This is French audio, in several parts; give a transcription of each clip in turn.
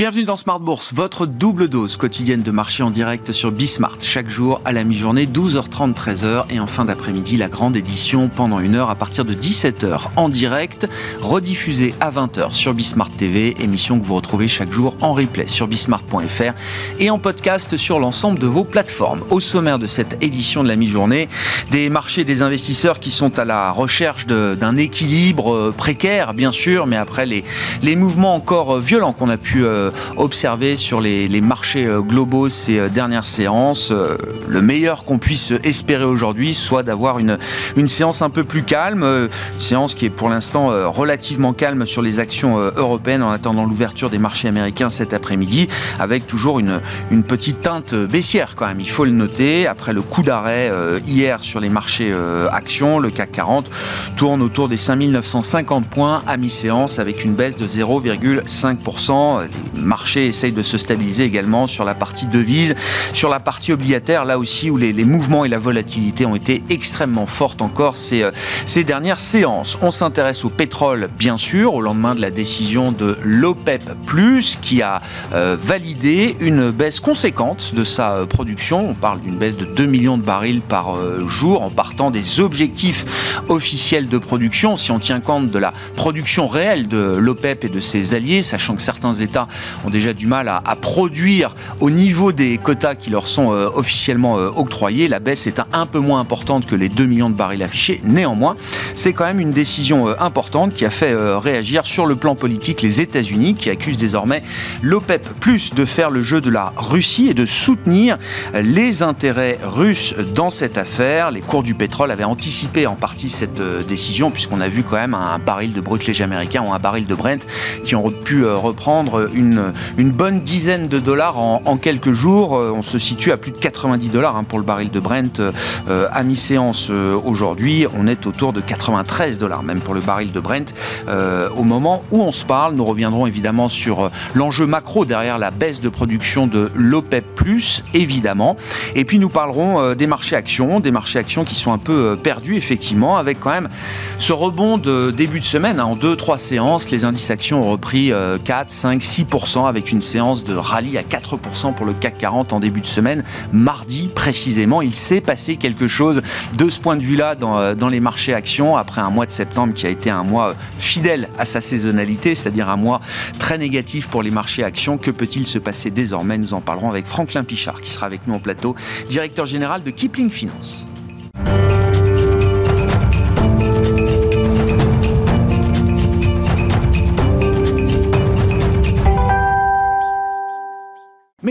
Bienvenue dans Smart Bourse, votre double dose quotidienne de marché en direct sur Bismart. Chaque jour à la mi-journée, 12h30, 13h et en fin d'après-midi, la grande édition pendant une heure à partir de 17h en direct, rediffusée à 20h sur Bismart TV, émission que vous retrouvez chaque jour en replay sur bismart.fr et en podcast sur l'ensemble de vos plateformes. Au sommaire de cette édition de la mi-journée, des marchés des investisseurs qui sont à la recherche d'un équilibre euh, précaire, bien sûr, mais après les, les mouvements encore euh, violents qu'on a pu euh, observé sur les, marchés euh, globaux ces euh, dernières séances. Euh, le meilleur qu'on puisse espérer aujourd'hui, soit d'avoir une, séance un peu plus calme, une séance qui est pour l'instant relativement calme sur les actions européennes en attendant l'ouverture des marchés américains cet après-midi, avec toujours une, une petite teinte baissière quand même, il faut le noter. Après le coup d'arrêt hier sur les marchés actions, le CAC 40 tourne autour des 5950 points à mi-séance avec une baisse de 0,5% marché essaye de se stabiliser également sur la partie devise, sur la partie obligataire, là aussi où les, mouvements et la volatilité ont été extrêmement fortes encore ces, euh, ces dernières séances. On s'intéresse au pétrole, bien sûr, au lendemain de la décision de l'OPEP, qui a euh, validé une baisse conséquente de sa euh, production. On parle d'une baisse de 2 millions de barils par jour en partant des objectifs officiels de production. Si on tient compte de la production réelle de l'OPEP et de ses alliés, sachant que certains États ont déjà du mal à, produire au niveau des quotas qui leur sont euh, officiellement euh, octroyés. La baisse est un, peu moins importante que les 2 millions de barils affichés. Néanmoins, c'est quand même une décision euh, importante qui a fait réagir sur le plan politique les États-Unis qui accusent désormais l'OPEP plus de faire le jeu de la Russie et de soutenir les intérêts russes dans cette affaire. Les cours du pétrole avaient anticipé en partie cette décision puisqu'on a vu quand même un baril de brut léger américain ou un baril de Brent qui ont pu reprendre une une, bonne dizaine de dollars en, quelques jours. Euh, on se situe à plus de 90 dollars hein, pour le baril de Brent euh, à mi-séance euh, aujourd'hui. On est autour de 93 dollars même pour le baril de Brent. au moment où on se parle, nous reviendrons évidemment sur l'enjeu macro derrière la baisse de production de l'OPEP+, évidemment. Et puis nous parlerons des marchés actions, des marchés actions qui sont un peu perdus effectivement, avec quand même ce rebond de début de semaine. Hein, en deux, trois séances, les indices actions ont repris 4, 5, 6% avec une séance de rallye à 4% pour le CAC 40 en début de semaine. Mardi, précisément, il s'est passé quelque chose de ce point de vue-là dans, euh, les marchés actions après un mois de septembre qui a été un mois fidèle à sa saisonnalité, c'est-à-dire un mois très négatif pour les marchés actions. Que peut-il se passer désormais? Nous en parlerons avec Franklin Pichard qui sera avec nous en plateau, directeur général de Kipling Finance.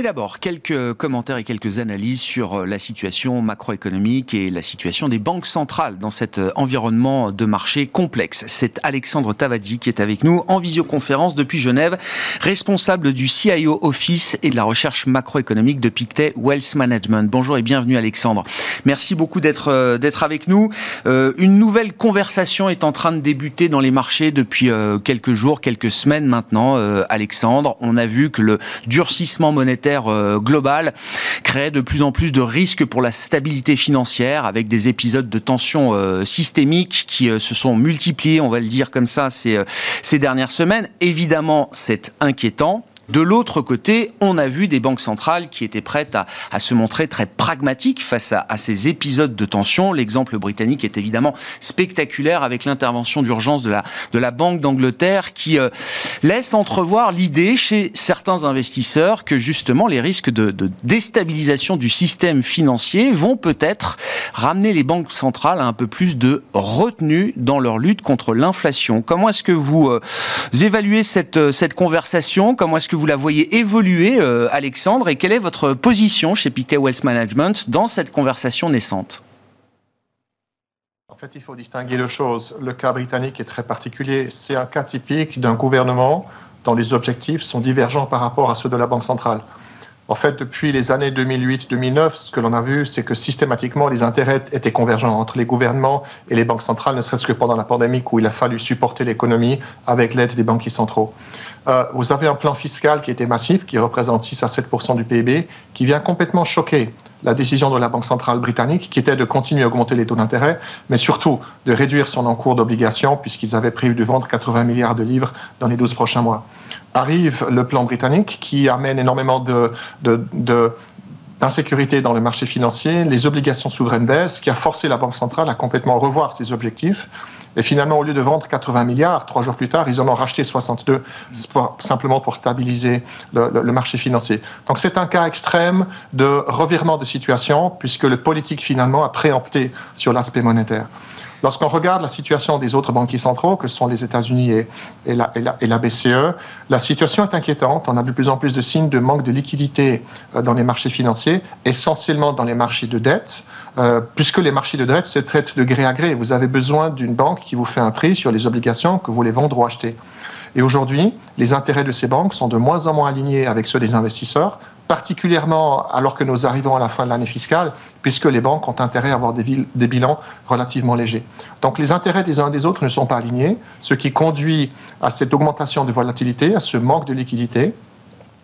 D'abord, quelques commentaires et quelques analyses sur euh, la situation macroéconomique et la situation des banques centrales dans cet euh, environnement de marché complexe. C'est Alexandre Tavadzi qui est avec nous en visioconférence depuis Genève, responsable du CIO Office et de la recherche macroéconomique de Pictet Wealth Management. Bonjour et bienvenue Alexandre. Merci beaucoup d'être euh, d'être avec nous. une nouvelle conversation est en train de débuter dans les marchés depuis quelques jours, quelques semaines maintenant. Alexandre, on a vu que le durcissement monétaire euh, globale crée de plus en plus de risques pour la stabilité financière avec des épisodes de tension euh, systémiques qui euh, se sont multipliés, on va le dire comme ça, ces, ces dernières semaines. Évidemment, c'est inquiétant. De l'autre côté, on a vu des banques centrales qui étaient prêtes à, se montrer très pragmatiques face à, ces épisodes de tension. L'exemple britannique est évidemment spectaculaire avec l'intervention d'urgence de la, de la Banque d'Angleterre qui euh, laisse entrevoir l'idée chez certains investisseurs que justement les risques de, déstabilisation du système financier vont peut-être ramener les banques centrales à un peu plus de retenue dans leur lutte contre l'inflation. Comment est-ce que vous euh, évaluez cette, euh, cette conversation? Comment est-ce que vous la voyez évoluer, euh, Alexandre, et quelle est votre position chez Pictet Wealth Management dans cette conversation naissante? En fait, il faut distinguer deux choses. Le cas britannique est très particulier. C'est un cas typique d'un gouvernement dont les objectifs sont divergents par rapport à ceux de la Banque centrale. En fait, depuis les années 2008-2009, ce que l'on a vu, c'est que systématiquement, les intérêts étaient convergents entre les gouvernements et les banques centrales, ne serait-ce que pendant la pandémie où il a fallu supporter l'économie avec l'aide des banquiers centraux. Euh, vous avez un plan fiscal qui était massif, qui représente 6 à 7% du PIB, qui vient complètement choquer la décision de la Banque centrale britannique qui était de continuer à augmenter les taux d'intérêt, mais surtout de réduire son encours d'obligations puisqu'ils avaient prévu de vendre 80 milliards de livres dans les 12 prochains mois. Arrive le plan britannique qui amène énormément de, d'insécurité dans le marché financier, les obligations souveraines baissent, qui a forcé la Banque centrale à complètement revoir ses objectifs. Et finalement, au lieu de vendre 80 milliards, trois jours plus tard, ils en ont racheté 62, simplement pour stabiliser le, marché financier. Donc c'est un cas extrême de revirement de situation, puisque le politique finalement a préempté sur l'aspect monétaire. Lorsqu'on regarde la situation des autres banquiers centraux, que sont les États-Unis et, la, BCE, la situation est inquiétante. On a de plus en plus de signes de manque de liquidité euh, dans les marchés financiers, essentiellement dans les marchés de dette, euh, puisque les marchés de dette se traitent de gré à gré. Vous avez besoin d'une banque qui vous fait un prix sur les obligations que vous voulez vendre ou acheter. Et aujourd'hui, les intérêts de ces banques sont de moins en moins alignés avec ceux des investisseurs, particulièrement alors que nous arrivons à la fin de l'année fiscale, puisque les banques ont intérêt à avoir des, bilans relativement légers. Donc les intérêts des uns et des autres ne sont pas alignés, ce qui conduit à cette augmentation de volatilité, à ce manque de liquidité,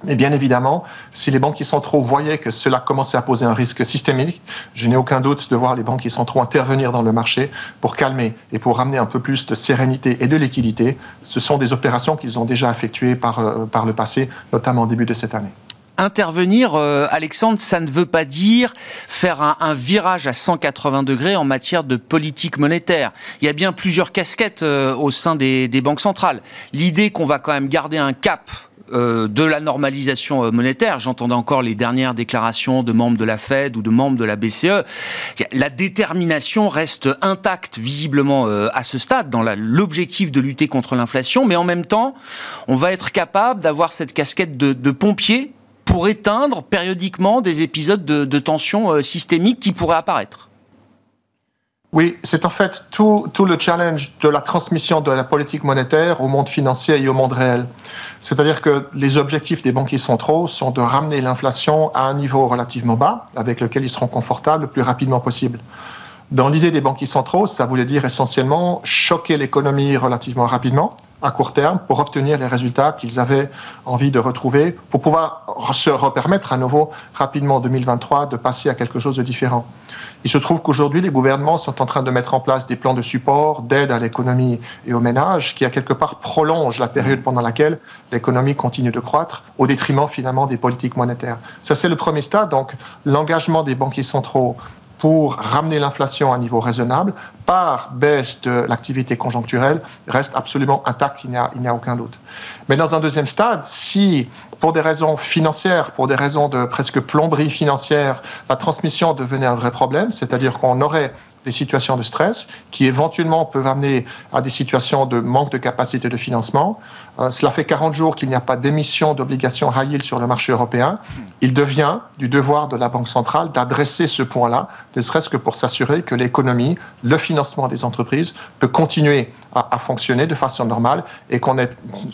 et bien évidemment, si les banquiers centraux voyaient que cela commençait à poser un risque systémique, je n'ai aucun doute de voir les banquiers centraux intervenir dans le marché pour calmer et pour ramener un peu plus de sérénité et de liquidité. Ce sont des opérations qu'ils ont déjà effectuées par, euh, par le passé, notamment au début de cette année intervenir, euh, Alexandre, ça ne veut pas dire faire un, virage à 180 degrés en matière de politique monétaire. Il y a bien plusieurs casquettes euh, au sein des, banques centrales. L'idée qu'on va quand même garder un cap euh, de la normalisation monétaire. J'entendais encore les dernières déclarations de membres de la Fed ou de membres de la BCE. La détermination reste intacte visiblement à ce stade dans l'objectif de lutter contre l'inflation, mais en même temps, on va être capable d'avoir cette casquette de, de pompier pour éteindre périodiquement des épisodes de, de tension systémique qui pourraient apparaître. Oui, c'est en fait tout, tout, le challenge de la transmission de la politique monétaire au monde financier et au monde réel. C'est-à-dire que les objectifs des banquiers centraux sont de ramener l'inflation à un niveau relativement bas, avec lequel ils seront confortables le plus rapidement possible. Dans l'idée des banquiers centraux, ça voulait dire essentiellement choquer l'économie relativement rapidement, à court terme, pour obtenir les résultats qu'ils avaient envie de retrouver, pour pouvoir se repermettre à nouveau rapidement en 2023 de passer à quelque chose de différent. Il se trouve qu'aujourd'hui, les gouvernements sont en train de mettre en place des plans de support, d'aide à l'économie et aux ménages, qui à quelque part prolongent la période pendant laquelle l'économie continue de croître, au détriment finalement des politiques monétaires. Ça, c'est le premier stade. Donc, l'engagement des banquiers centraux pour ramener l'inflation à un niveau raisonnable par baisse de l'activité conjoncturelle reste absolument intact, il n'y a, aucun doute. Mais dans un deuxième stade, si pour des raisons financières, pour des raisons de presque plomberie financière, la transmission devenait un vrai problème, c'est-à-dire qu'on aurait des situations de stress qui éventuellement peuvent amener à des situations de manque de capacité de financement. Euh, cela fait 40 jours qu'il n'y a pas d'émission d'obligations high sur le marché européen. Il devient du devoir de la Banque centrale d'adresser ce point-là, ne serait-ce que pour s'assurer que l'économie, le financement des entreprises peut continuer à, fonctionner de façon normale et qu'on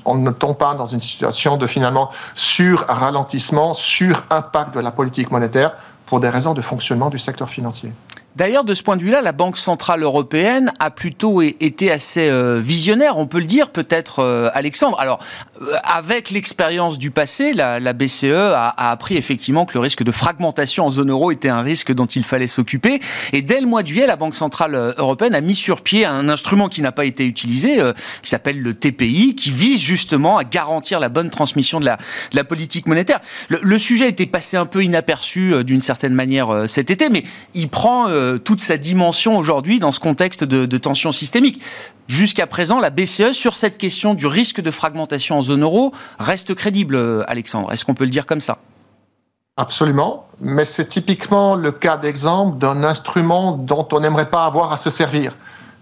on ne tombe pas dans une situation de finalement sur-ralentissement, sur-impact de la politique monétaire pour des raisons de fonctionnement du secteur financier. D'ailleurs, de ce point de vue-là, la Banque centrale européenne a plutôt été assez euh, visionnaire, on peut le dire peut-être, euh, Alexandre. Alors, euh, avec l'expérience du passé, la, BCE a, appris effectivement que le risque de fragmentation en zone euro était un risque dont il fallait s'occuper. Et dès le mois de juillet, la Banque centrale européenne a mis sur pied un instrument qui n'a pas été utilisé, qui s'appelle le TPI, qui vise justement à garantir la bonne transmission de la, politique monétaire. Le, le, sujet était passé un peu inaperçu d'une certaine manière cet été, mais il prend euh, toute sa dimension aujourd'hui dans ce contexte de, tension systémique. Jusqu'à présent, la BCE, sur cette question du risque de fragmentation en zone euro, reste crédible, euh, Alexandre. Est-ce qu'on peut le dire comme ça? Absolument, mais c'est typiquement le cas d'exemple d'un instrument dont on n'aimerait pas avoir à se servir.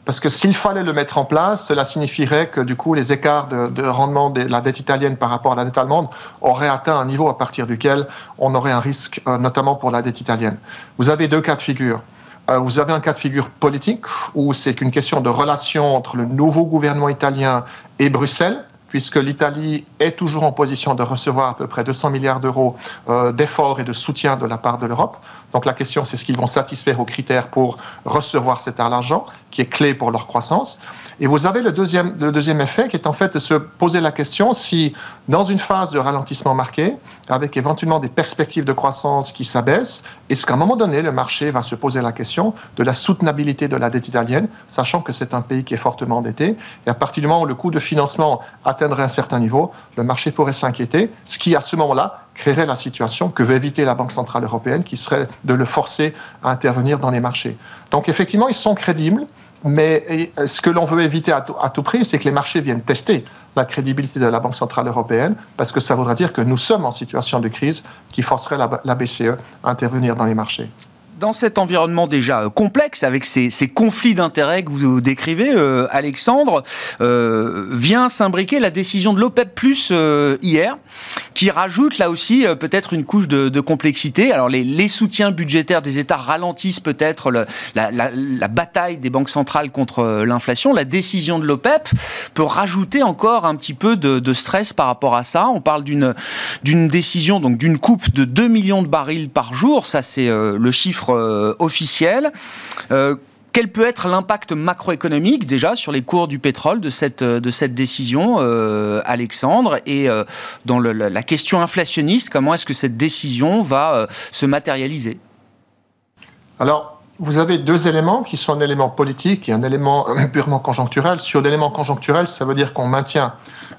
Parce que s'il fallait le mettre en place, cela signifierait que du coup les écarts de, rendement de la dette italienne par rapport à la dette allemande auraient atteint un niveau à partir duquel on aurait un risque, euh, notamment pour la dette italienne. Vous avez deux cas de figure. Euh, vous avez un cas de figure politique où c'est une question de relation entre le nouveau gouvernement italien et Bruxelles puisque l'Italie est toujours en position de recevoir à peu près 200 milliards d'euros euh, d'efforts et de soutien de la part de l'Europe. Donc la question, c'est ce qu'ils vont satisfaire aux critères pour recevoir cet argent, qui est clé pour leur croissance. Et vous avez le deuxième, le deuxième effet, qui est en fait de se poser la question si, dans une phase de ralentissement marqué, avec éventuellement des perspectives de croissance qui s'abaissent, est-ce qu'à un moment donné, le marché va se poser la question de la soutenabilité de la dette italienne, sachant que c'est un pays qui est fortement endetté. Et à partir du moment où le coût de financement atteindrait un certain niveau, le marché pourrait s'inquiéter, ce qui, à ce moment-là, créerait la situation que veut éviter la Banque Centrale Européenne, qui serait de le forcer à intervenir dans les marchés. Donc effectivement, ils sont crédibles. Mais ce que l'on veut éviter à tout, prix, c'est que les marchés viennent tester la crédibilité de la Banque Centrale Européenne, parce que ça voudra dire que nous sommes en situation de crise qui forcerait la BCE à intervenir dans les marchés dans cet environnement déjà euh, complexe, avec ces, conflits d'intérêts que vous décrivez, euh, Alexandre, euh, vient s'imbriquer la décision de l'OPEP Plus hier, qui rajoute là aussi peut-être une couche de, complexité. Alors les, soutiens budgétaires des États ralentissent peut-être la, bataille des banques centrales contre l'inflation. La décision de l'OPEP peut rajouter encore un petit peu de, de stress par rapport à ça. On parle d'une décision donc d'une coupe de 2 millions de barils par jour. Ça c'est le chiffre euh, officiel. Euh, quel peut être l'impact macroéconomique déjà sur les cours du pétrole de cette, euh, de cette décision, Alexandre? Et dans la question inflationniste, comment est-ce que cette décision va se matérialiser? Alors, vous avez deux éléments qui sont un élément politique et un élément purement conjoncturel. Sur l'élément conjoncturel, ça veut dire qu'on maintient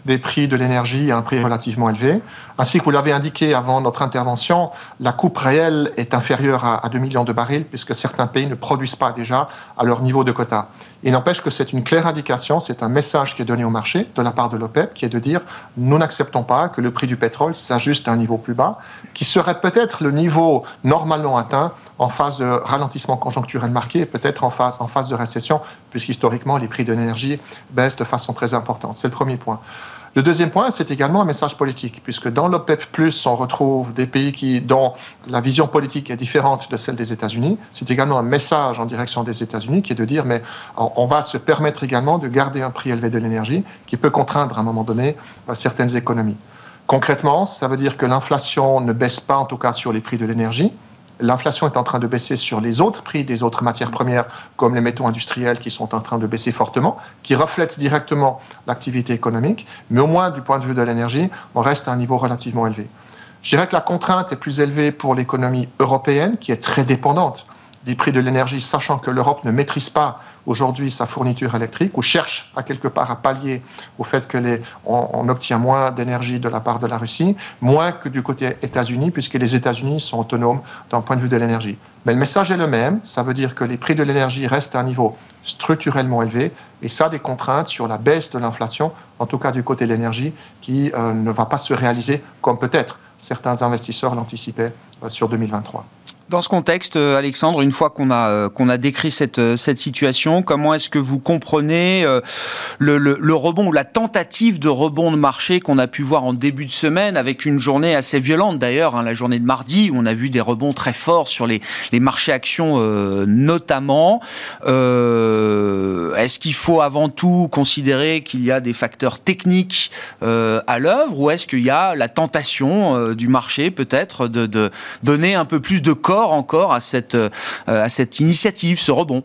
des prix de l'énergie à un prix relativement élevé. Ainsi que vous l'avez indiqué avant notre intervention, la coupe réelle est inférieure à, 2 millions de barils puisque certains pays ne produisent pas déjà à leur niveau de quota. Il n'empêche que c'est une claire indication, c'est un message qui est donné au marché de la part de l'OPEP qui est de dire nous n'acceptons pas que le prix du pétrole s'ajuste à un niveau plus bas, qui serait peut-être le niveau normalement atteint en phase de ralentissement conjoncturel marqué et peut-être en phase, en phase de récession, puisqu'historiquement les prix de l'énergie baissent de façon très importante. C'est le premier point. Le deuxième point, c'est également un message politique, puisque dans l'OPEP, on retrouve des pays dont la vision politique est différente de celle des États-Unis. C'est également un message en direction des États-Unis qui est de dire, mais on va se permettre également de garder un prix élevé de l'énergie qui peut contraindre à un moment donné euh, certaines économies. Concrètement, ça veut dire que l'inflation ne baisse pas, en tout cas sur les prix de l'énergie, L'inflation est en train de baisser sur les autres prix des autres matières premières, comme les métaux industriels qui sont en train de baisser fortement, qui reflètent directement l'activité économique, mais au moins du point de vue de l'énergie, on reste à un niveau relativement élevé. Je dirais que la contrainte est plus élevée pour l'économie européenne, qui est très dépendante des prix de l'énergie, sachant que l'Europe ne maîtrise pas aujourd'hui sa fourniture électrique ou cherche à quelque part à pallier au fait que obtient moins d'énergie de la part de la Russie, moins que du côté États-Unis, puisque les États-Unis sont autonomes d'un point de vue de l'énergie. Mais le message est le même, ça veut dire que les prix de l'énergie restent à un niveau structurellement élevé, et ça a des contraintes sur la baisse de l'inflation, en tout cas du côté de l'énergie, qui euh, ne va pas se réaliser comme peut-être certains investisseurs l'anticipaient euh, sur 2023. Dans ce contexte, euh, Alexandre, une fois qu'on a euh, décrit cette euh, cette situation, comment est-ce que vous comprenez le, rebond ou la tentative de rebond de marché qu'on a pu voir en début de semaine avec une journée assez violente d'ailleurs, hein, la journée de mardi où on a vu des rebonds très forts sur les marchés actions notamment. est-ce qu'il faut avant tout considérer qu'il y a des facteurs techniques à l'œuvre ou est-ce qu'il y a la tentation du marché peut-être de donner un peu plus de corps encore à cette, euh, à cette initiative, ce rebond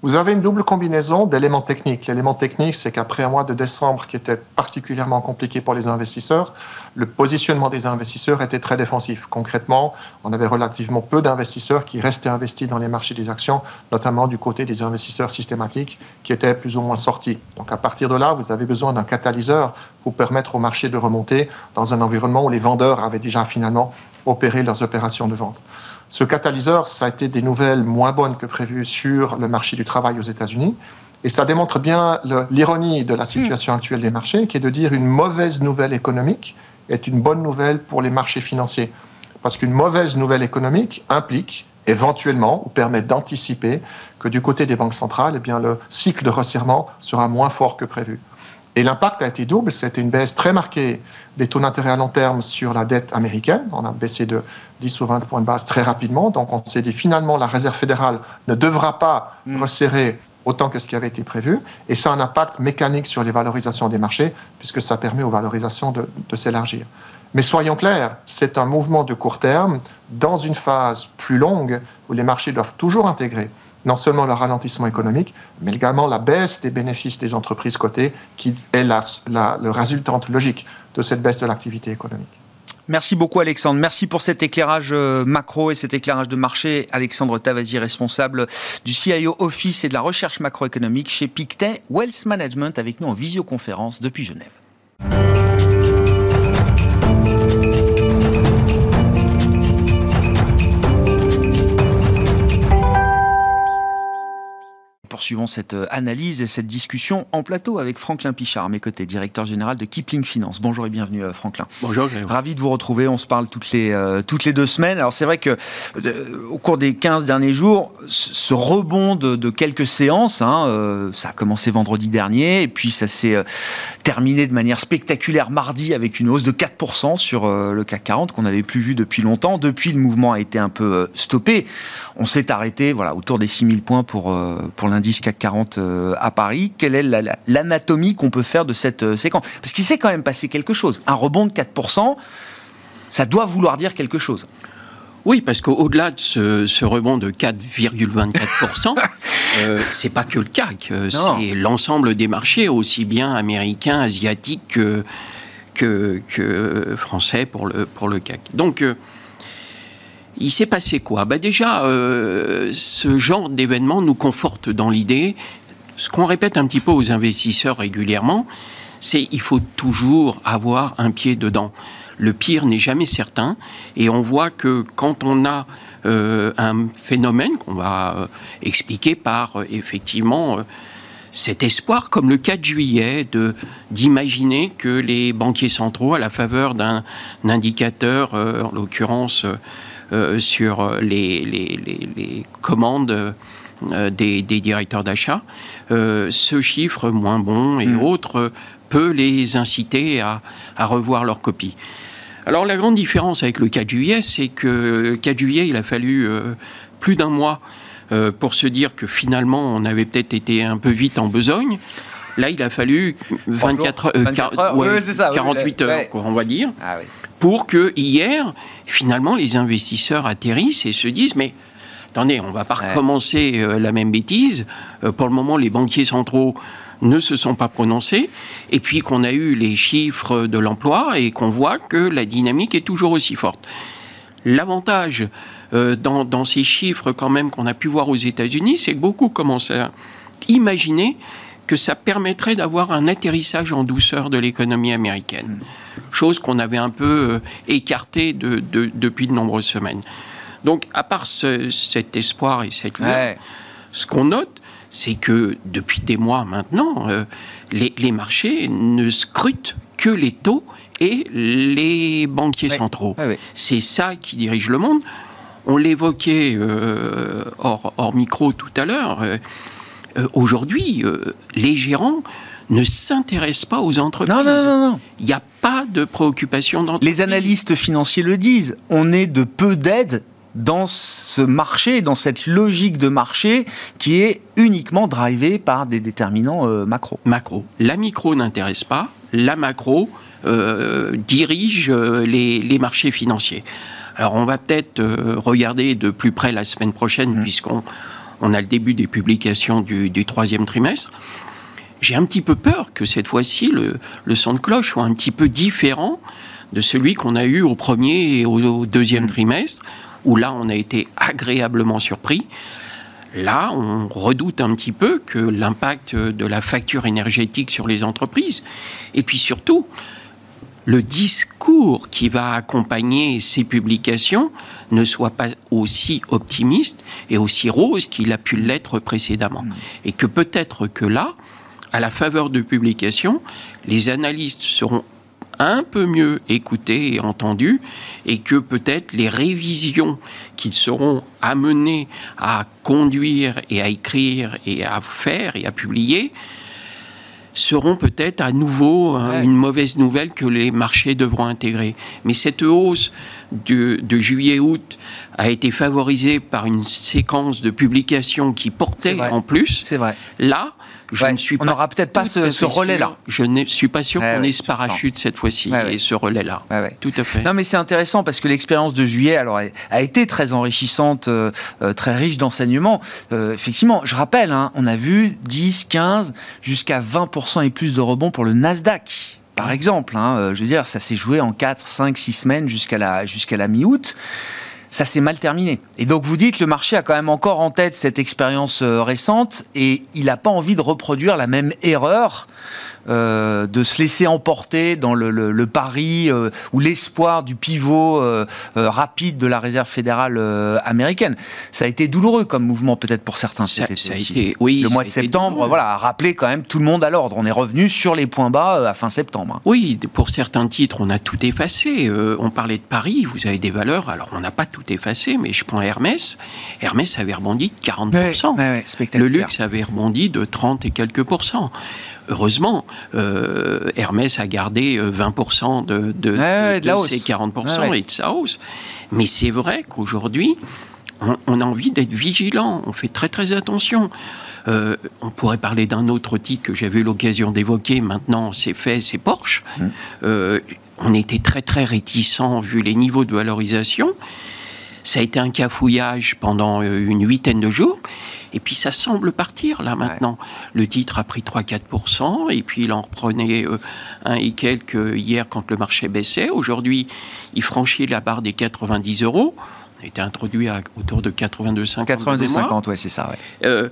vous avez une double combinaison d'éléments techniques. L'élément technique, c'est qu'après un mois de décembre qui était particulièrement compliqué pour les investisseurs, le positionnement des investisseurs était très défensif. Concrètement, on avait relativement peu d'investisseurs qui restaient investis dans les marchés des actions, notamment du côté des investisseurs systématiques qui étaient plus ou moins sortis. Donc à partir de là, vous avez besoin d'un catalyseur pour permettre au marché de remonter dans un environnement où les vendeurs avaient déjà finalement opérer leurs opérations de vente. Ce catalyseur, ça a été des nouvelles moins bonnes que prévues sur le marché du travail aux États-Unis. Et ça démontre bien l'ironie de la situation actuelle des marchés, qui est de dire une mauvaise nouvelle économique est une bonne nouvelle pour les marchés financiers. Parce qu'une mauvaise nouvelle économique implique éventuellement ou permet d'anticiper que du côté des banques centrales, eh le cycle de resserrement sera moins fort que prévu. Et l'impact a été double. C'était une baisse très marquée des taux d'intérêt à long terme sur la dette américaine. On a baissé de 10 ou 20 points de base très rapidement. Donc on s'est dit finalement la Réserve fédérale ne devra pas mm. resserrer autant que ce qui avait été prévu. Et ça a un impact mécanique sur les valorisations des marchés, puisque ça permet aux valorisations de, de s'élargir. Mais soyons clairs, c'est un mouvement de court terme dans une phase plus longue où les marchés doivent toujours intégrer non seulement le ralentissement économique, mais également la baisse des bénéfices des entreprises cotées, qui est la, résultante logique de cette baisse de l'activité économique. Merci beaucoup Alexandre. Merci pour cet éclairage euh, macro et cet éclairage de marché. Alexandre Tavasi, responsable du CIO Office et de la recherche macroéconomique chez Pictet Wealth Management, avec nous en visioconférence depuis Genève. Poursuivons cette euh, analyse et cette discussion en plateau avec Franklin Pichard, à mes côtés, directeur général de Kipling Finance. Bonjour et bienvenue, euh, Franklin. Bonjour. Ravi de vous retrouver. On se parle toutes les, euh, toutes les deux semaines. Alors, c'est vrai que au cours des 15 derniers jours, ce rebond de, quelques séances, hein, ça a commencé vendredi dernier et puis ça s'est terminé de manière spectaculaire mardi avec une hausse de 4% sur le CAC 40 qu'on n'avait plus vu depuis longtemps. Depuis, le mouvement a été un peu stoppé. On s'est arrêté voilà, autour des 6000 points pour, pour l'indice CAC 40 euh, à Paris. Quelle est l'anatomie qu'on peut faire de cette euh, séquence? Parce qu'il s'est quand même passé quelque chose. Un rebond de 4%, ça doit vouloir dire quelque chose. Oui, parce qu'au-delà de ce, rebond de 4,24%, euh, c'est pas que le CAC, euh, c'est l'ensemble des marchés, aussi bien américains, asiatiques que, que, français pour le, pour le CAC. Donc, il s'est passé quoi bah Déjà, euh, ce genre d'événement nous conforte dans l'idée, ce qu'on répète un petit peu aux investisseurs régulièrement, c'est il faut toujours avoir un pied dedans. Le pire n'est jamais certain, et on voit que quand on a euh, un phénomène qu'on va euh, expliquer par effectivement cet espoir, comme le 4 juillet, d'imaginer que les banquiers centraux, à la faveur d'un indicateur, en l'occurrence sur les, les, commandes euh, des, directeurs d'achat, euh, ce chiffre moins bon et mm. autres peut les inciter à, revoir leur copie. Alors la grande différence avec le 4 juillet, c'est que le 4 juillet, il a fallu plus d'un mois pour se dire que finalement on avait peut-être été un peu vite en besogne. Là, il a fallu 24 heures, 48 heures, on va dire, ah pour que hier, finalement, les investisseurs atterrissent et se disent, mais attendez, on ne va pas recommencer euh, la même bêtise. Euh, pour le moment, les banquiers centraux ne se sont pas prononcés, et puis qu'on a eu les chiffres de l'emploi et qu'on voit que la dynamique est toujours aussi forte. L'avantage euh, dans, dans, ces chiffres quand même qu'on a pu voir aux États-Unis, c'est que beaucoup commencent à imaginer que ça permettrait d'avoir un atterrissage en douceur de l'économie américaine. Chose qu'on avait un peu euh, écartée de, depuis de nombreuses semaines. Donc, à part cet espoir et cette lueur, ce qu'on note, c'est que depuis des mois maintenant, euh, les, marchés ne scrutent que les taux et les banquiers centraux. C'est ça qui dirige le monde. On l'évoquait euh, hors, hors, micro tout à l'heure. Euh, aujourd'hui, euh, les gérants ne s'intéressent pas aux entreprises. Non, non, non, non. Il n'y a pas de préoccupation d'entreprise. Les analystes financiers le disent. On est de peu d'aide dans ce marché, dans cette logique de marché qui est uniquement drivée par des déterminants euh, macro. Macro. La micro n'intéresse pas, la macro dirige les, marchés financiers. Alors on va peut-être regarder de plus près la semaine prochaine, mmh. puisqu'on on a le début des publications du, troisième trimestre. J'ai un petit peu peur que cette fois-ci, le, son de cloche soit un petit peu différent de celui qu'on a eu au premier et au, deuxième mm. trimestre, où là, on a été agréablement surpris. Là, on redoute un petit peu que l'impact de la facture énergétique sur les entreprises, et puis surtout, le discours qui va accompagner ces publications ne soit pas aussi optimiste et aussi rose qu'il a pu l'être précédemment. Mm. Et que peut-être que là, à la faveur de publications, les analystes seront un peu mieux écoutés et entendus, et que peut-être les révisions qu'ils seront amenés à conduire et à écrire et à faire et à publier seront peut-être à nouveau hein, une mauvaise nouvelle que les marchés devront intégrer. Mais cette hausse de, de juillet-août a été favorisé par une séquence de publications qui portait en plus. C'est vrai. Là, je ne suis on n'aura peut-être pas ce, relais-là. Je ne suis pas sûr qu'on ait ce parachute cette fois-ci et ce relais-là. Tout à fait. Non, mais c'est intéressant parce que l'expérience de juillet alors, a été très enrichissante, euh, euh, très riche d'enseignements. Euh, effectivement, je rappelle, hein, on a vu 10, 15, jusqu'à 20% et plus de rebonds pour le Nasdaq par exemple. Hein, je veux dire, ça s'est joué en 4, 5, 6 semaines jusqu'à la, jusqu'à la mi-août ça s'est mal terminé. Et donc vous dites, le marché a quand même encore en tête cette expérience récente et il n'a pas envie de reproduire la même erreur euh, de se laisser emporter dans le, pari euh, ou l'espoir du pivot euh, rapide de la réserve fédérale américaine. Ça a été douloureux comme mouvement peut-être pour certains ça, a été, oui, le mois de septembre, voilà, a rappelé quand même tout le monde à l'ordre. On est revenu sur les points bas à fin septembre. Oui, pour certains titres, on a tout effacé. on parlait de Paris, vous avez des valeurs. Alors on n'a pas tout effacé, mais je prends Hermès. Hermès avait rebondi de 40%. le luxe avait rebondi de 30 et quelques pourcents heureusement, euh, Hermès a gardé 20% euh, de, de, ses 40% et de sa hausse. Mais c'est vrai qu'aujourd'hui, on, a envie d'être vigilant, on fait très très attention. Euh, on pourrait parler d'un autre titre que j'avais eu l'occasion d'évoquer, maintenant c'est fait, c'est Porsche. Mmh. on était très très réticents vu les niveaux de valorisation. Ça a été un cafouillage pendant une huitaine de jours. Et puis ça semble partir là maintenant. Le titre a pris 3-4%, et puis il en reprenait euh, un et quelques hier quand le marché baissait. Aujourd'hui, il franchit la barre des 90 euros. On a été introduit à autour de 82,50. 82,50, ouais, c'est ça. Euh,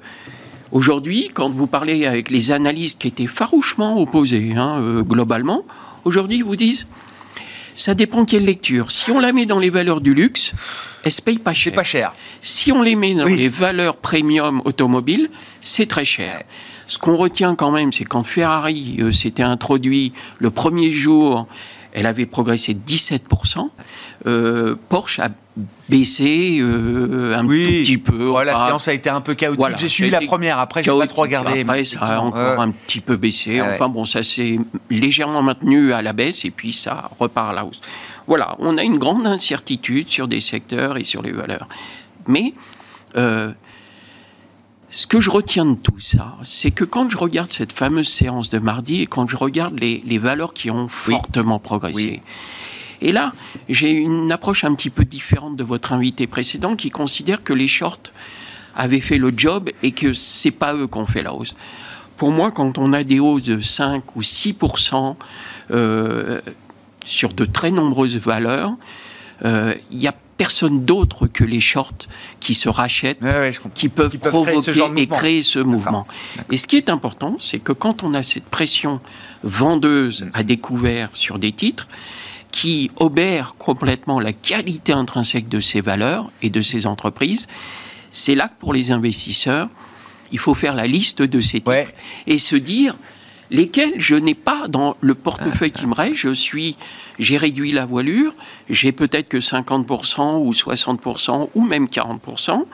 aujourd'hui, quand vous parlez avec les analystes qui étaient farouchement opposés, hein, euh, globalement, aujourd'hui, ils vous disent ça dépend quelle lecture. Si on la met dans les valeurs du luxe, elle se paye pas cher. pas cher. Si on les met dans les valeurs premium automobiles, c'est très cher. Ce qu'on retient quand même, c'est quand Ferrari euh, s'était introduit le premier jour, elle avait progressé 17%. Euh, Porsche a baissé euh, un tout petit peu. la séance a été un peu chaotique. j'ai suivi la première, après j'ai pas trop regardé. Après, ça a encore un petit peu baissé. enfin bon, ça s'est légèrement maintenu à la baisse et puis ça repart à la hausse. Voilà, on a une grande incertitude sur des secteurs et sur les valeurs. Mais euh, ce que je retiens de tout ça, c'est que quand je regarde cette fameuse séance de mardi et quand je regarde les, valeurs qui ont fortement progressé, et là, j'ai une approche un petit peu différente de votre invité précédent qui considère que les shorts avaient fait le job et que c'est pas eux qui ont fait la hausse. Pour moi, quand on a des hausses de 5 ou 6% euh, sur de très nombreuses valeurs, euh, il n'y a personne d'autre que les shorts qui se rachètent, qui peuvent, provoquer et créer ce mouvement. Et ce qui est important, c'est que quand on a cette pression vendeuse à découvert sur des titres, qui obère complètement la qualité intrinsèque de ces valeurs et de ces entreprises, c'est là que pour les investisseurs, il faut faire la liste de ces titres et se dire lesquels je n'ai pas dans le portefeuille qui me reste. Je suis, j'ai réduit la voilure, j'ai peut-être que 50% ou 60% ou même 40%,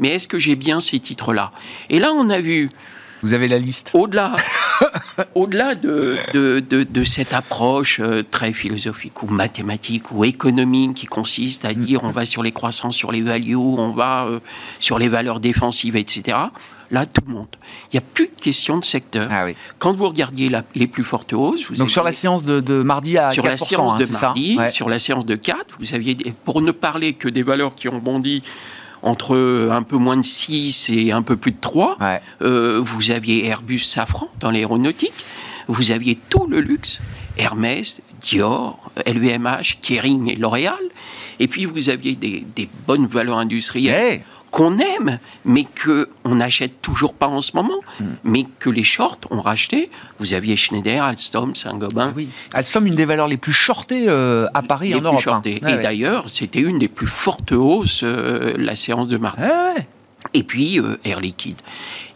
mais est-ce que j'ai bien ces titres-là? Et là, on a vu vous avez la liste. Au-delà, au-delà de, de, cette approche euh, très philosophique ou mathématique ou économique qui consiste à dire on va sur les croissances, sur les values, on va euh, sur les valeurs défensives, etc. Là, tout le monde. Il n'y a plus de question de secteur. Ah Quand vous regardiez les plus fortes hausses... Vous Donc sur la séance de, mardi à sur 4%, la séance hein, de mardi, sur la séance de 4, vous aviez, pour ne parler que des valeurs qui ont bondi entre un peu moins de 6 et un peu plus de 3. Euh, vous aviez Airbus Safran dans l'aéronautique. Vous aviez tout le luxe. Hermès, Dior, LVMH, Kering et L'Oréal. Et puis vous aviez des, bonnes valeurs industrielles qu'on aime, mais qu'on n'achète toujours pas en ce moment, hmm. mais que les shorts ont racheté. Vous aviez Schneider, Alstom, Saint-Gobain. Oui. Alstom, une des valeurs les plus shortées euh, à Paris, en Europe. Hein. et d'ailleurs, c'était une des plus fortes hausses, euh, la séance de mardi. et puis euh, Air Liquide.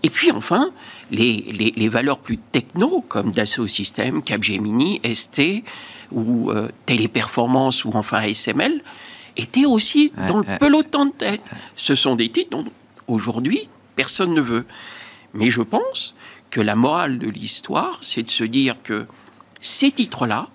Et puis enfin, les, les, valeurs plus techno, comme Dassault Systèmes, Capgemini, ST, ou Téléperformance, ou enfin SML, étaient aussi dans le peloton de tête. Ce sont des titres dont aujourd'hui personne ne veut. Mais je pense que la morale de l'histoire, c'est de se dire que ces titres-là,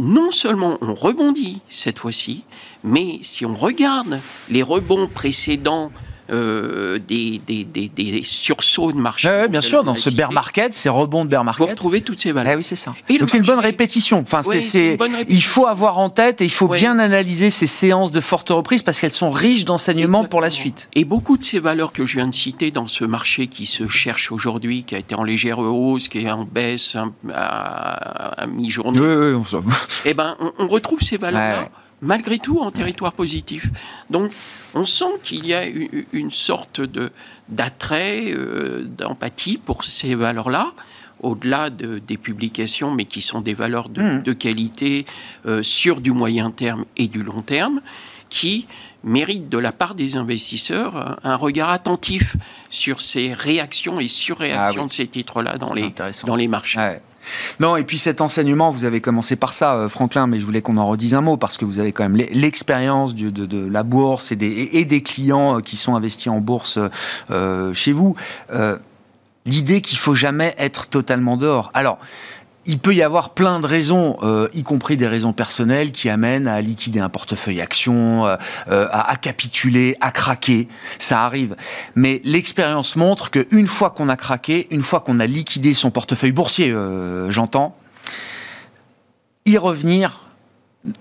non seulement on rebondit cette fois-ci, mais si on regarde les rebonds précédents euh, des, des, des, sursauts de marché. bien sûr, dans ce bear market, ces rebonds de bear market. Vous retrouvez toutes ces valeurs. Ah oui, c'est ça. Donc c'est une bonne répétition. Enfin, c'est, il faut avoir en tête et il faut bien analyser ces séances de forte reprise parce qu'elles sont riches d'enseignements pour la suite. Et beaucoup de ces valeurs que je viens de citer dans ce marché qui se cherche aujourd'hui, qui a été en légère hausse, qui est en baisse à, mi-journée, oui, oui, eh ben, on, retrouve ces valeurs-là malgré tout en territoire positif. Donc on sent qu'il y a une sorte de, d'attrait, euh, d'empathie pour ces valeurs-là au-delà de, des publications, mais qui sont des valeurs de, mmh. qualité euh, sur du moyen terme et du long terme, qui méritent de la part des investisseurs un regard attentif sur ces réactions et surréactions ah de ces titres-là dans les, dans les marchés. Non, et puis cet enseignement, vous avez commencé par ça, euh, Franklin, mais je voulais qu'on en redise un mot parce que vous avez quand même l'expérience de, la bourse et des, clients euh, qui sont investis en bourse euh, chez vous. L'idée qu'il faut jamais être totalement dehors. Alors, il peut y avoir plein de raisons, euh, y compris des raisons personnelles, qui amènent à liquider un portefeuille action, euh, euh, à, capituler, à craquer. Ça arrive. Mais l'expérience montre qu'une fois qu'on a craqué, une fois qu'on a liquidé son portefeuille boursier, j'entends, y revenir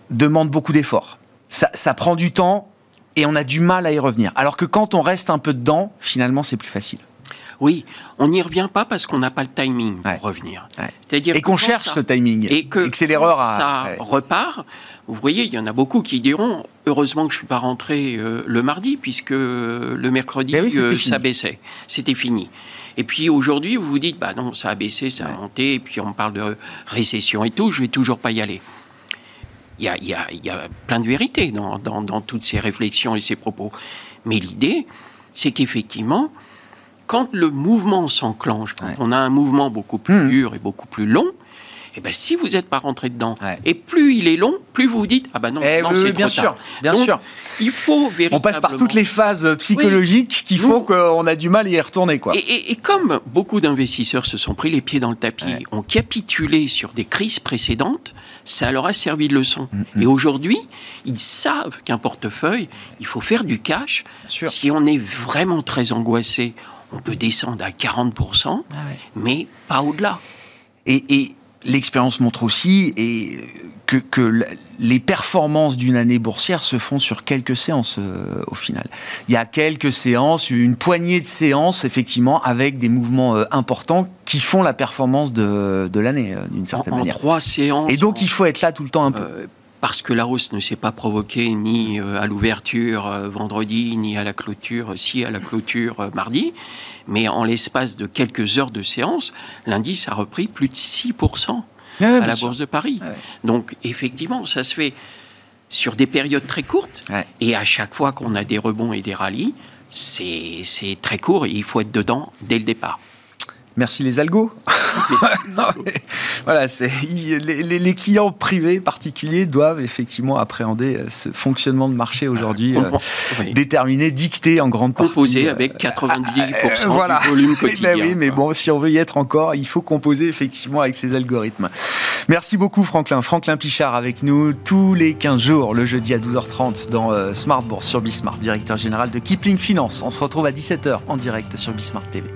demande beaucoup d'efforts. Ça, ça prend du temps et on a du mal à y revenir. Alors que quand on reste un peu dedans, finalement, c'est plus facile. Oui, on n'y revient pas parce qu'on n'a pas le timing pour revenir. C'est-à-dire et qu'on cherche ce timing et que, c'est l'erreur à ça repart. Vous voyez, il y en a beaucoup qui diront heureusement que je suis pas rentré euh, le mardi puisque le mercredi eh euh, ça baissait, c'était fini. Et puis aujourd'hui, vous vous dites bah non, ça a baissé, ça a monté, et puis on parle de récession et tout, je vais toujours pas y aller. Il y a, y a, plein de vérité dans, dans toutes ces réflexions et ces propos. Mais l'idée, c'est qu'effectivement, quand le mouvement s'enclenche, quand on a un mouvement beaucoup plus hmm. dur et beaucoup plus long, eh ben, si vous n'êtes pas rentré dedans, et plus il est long, plus vous vous dites ah ben non, eh non c'est bien sûr, bien sûr. Il faut véritablement. On passe par toutes les phases psychologiques qui font qu'on a du mal à y retourner quoi. Et, comme beaucoup d'investisseurs se sont pris les pieds dans le tapis, ont capitulé sur des crises précédentes, ça leur a servi de leçon. Mm, mm. Et aujourd'hui, ils savent qu'un portefeuille, il faut faire du cash. Si on est vraiment très angoissé, on peut descendre à 40%, ah mais pas au-delà. Et, l'expérience montre aussi et que, les performances d'une année boursière se font sur quelques séances euh, au final. Il y a quelques séances, une poignée de séances, effectivement, avec des mouvements euh, importants qui font la performance de, l'année, euh, d'une certaine manière. trois séances. Et donc, il faut être là tout le temps un peu parce que la hausse ne s'est pas provoquée ni euh, à l'ouverture euh, vendredi, ni à la clôture, si à la clôture euh, mardi, mais en l'espace de quelques heures de séance, l'indice a repris plus de 6% ah à la Bourse de Paris. Ah Donc effectivement, ça se fait sur des périodes très courtes, et à chaque fois qu'on a des rebonds et des rallyes, c'est très court et il faut être dedans dès le départ. Merci les algos. voilà, les, clients privés particuliers doivent effectivement appréhender euh, ce fonctionnement de marché aujourd'hui, euh, déterminé, dicté en grande partie. Composé euh, avec 90% du volume eh ben quotidien. oui, mais bon, si on veut y être encore, il faut composer effectivement avec ces algorithmes. Merci beaucoup Franklin. Franklin Pichard avec nous tous les 15 jours, le jeudi à 12h30 dans Smart Bourse sur Bismart, directeur général de Kipling Finance. On se retrouve à 17h en direct sur Bismart TV.